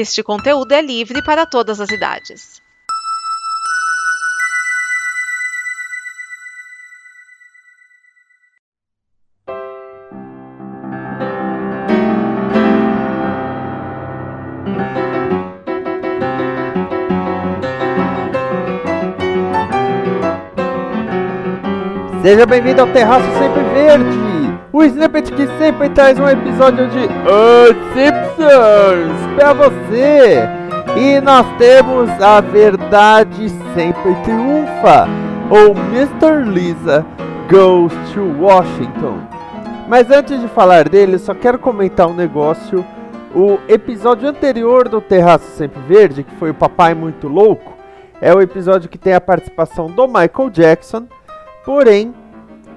Este conteúdo é livre para todas as idades. Seja bem-vindo ao Terraço Sempre Verde, o snippet que sempre traz um episódio de Os Simpsons pra você. E nós temos A Verdade Sempre Triunfa, ou Mr. Lisa Goes to Washington. Mas antes de falar dele, só quero comentar um negócio. O episódio anterior do Terraço Sempre Verde, que foi o Papai Muito Louco, é o episódio que tem a participação do Michael Jackson Porém,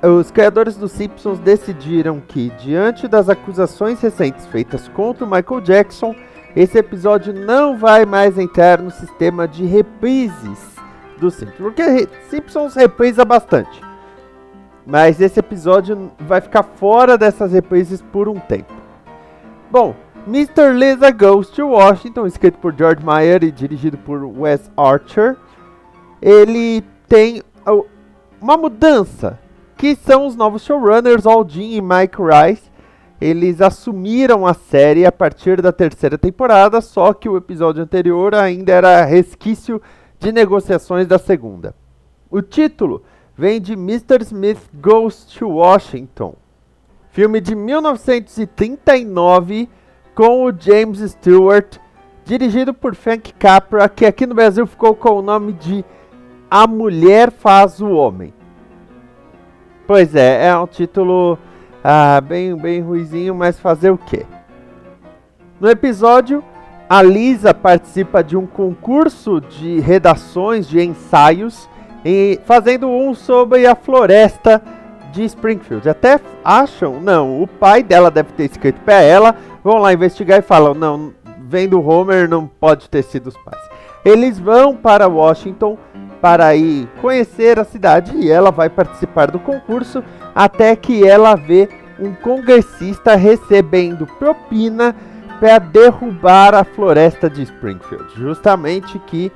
os criadores dos Simpsons decidiram que, diante das acusações recentes feitas contra o Michael Jackson, esse episódio não vai mais entrar no sistema de reprises dos Simpsons. Porque Simpsons reprisa bastante. Mas esse episódio vai ficar fora dessas reprises por um tempo. Bom, Mr. Lisa Goes to Washington, escrito por George Meyer e dirigido por Wes Archer, ele tem uma mudança, que são os novos showrunners, Aldin e Mike Rice. Eles assumiram a série a partir da terceira temporada, só que o episódio anterior ainda era resquício de negociações da segunda. O título vem de Mr. Smith Goes to Washington, filme de 1939 com o James Stewart, dirigido por Frank Capra, que aqui no Brasil ficou com o nome de a Mulher Faz o Homem. Pois é, é um título ah, bem, bem ruizinho, mas fazer o quê? No episódio, a Lisa participa de um concurso de redações, de ensaios, e fazendo um sobre a floresta de Springfield. Até acham, não, o pai dela deve ter escrito para ela, vão lá investigar e falam, não, vendo Homer não pode ter sido os pais. Eles vão para Washington para ir conhecer a cidade e ela vai participar do concurso até que ela vê um congressista recebendo propina para derrubar a floresta de Springfield, justamente que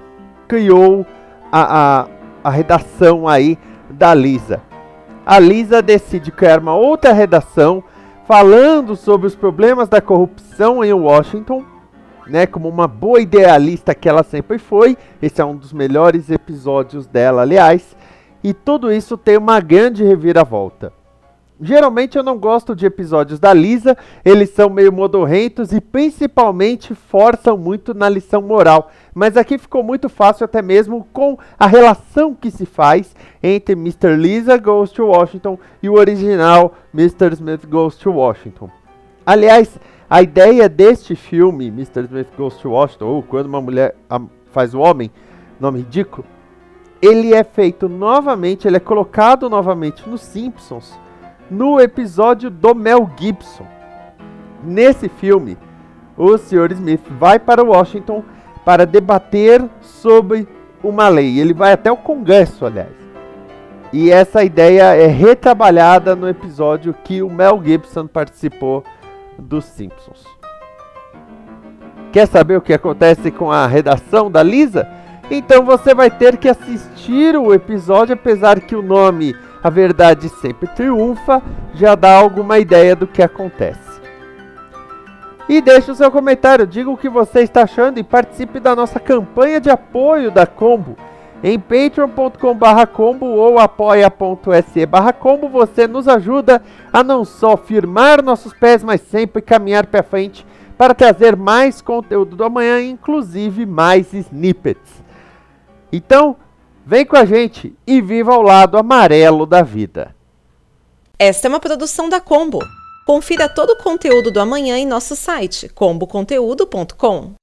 criou a, a, a redação aí da Lisa. A Lisa decide criar uma outra redação falando sobre os problemas da corrupção em Washington né, como uma boa idealista que ela sempre foi. Esse é um dos melhores episódios dela, aliás. E tudo isso tem uma grande reviravolta. Geralmente eu não gosto de episódios da Lisa, eles são meio modorrentos e principalmente forçam muito na lição moral. Mas aqui ficou muito fácil até mesmo com a relação que se faz entre Mr. Lisa Goes to Washington e o original Mr. Smith Goes to Washington. Aliás, a ideia deste filme, Mr. Smith Goes to Washington, ou Quando uma Mulher Faz o Homem, nome ridículo, ele é feito novamente, ele é colocado novamente nos Simpsons, no episódio do Mel Gibson. Nesse filme, o Sr. Smith vai para Washington para debater sobre uma lei. Ele vai até o Congresso, aliás. E essa ideia é retrabalhada no episódio que o Mel Gibson participou dos Simpsons. Quer saber o que acontece com a redação da Lisa? Então você vai ter que assistir o episódio, apesar que o nome A Verdade Sempre Triunfa já dá alguma ideia do que acontece. E deixe o seu comentário, diga o que você está achando e participe da nossa campanha de apoio da Combo. Em patreon.com combo ou apoia.se combo você nos ajuda a não só firmar nossos pés, mas sempre caminhar para frente para trazer mais conteúdo do amanhã, inclusive mais snippets. Então, vem com a gente e viva ao lado amarelo da vida. Esta é uma produção da Combo. Confira todo o conteúdo do amanhã em nosso site comboconteúdo.com.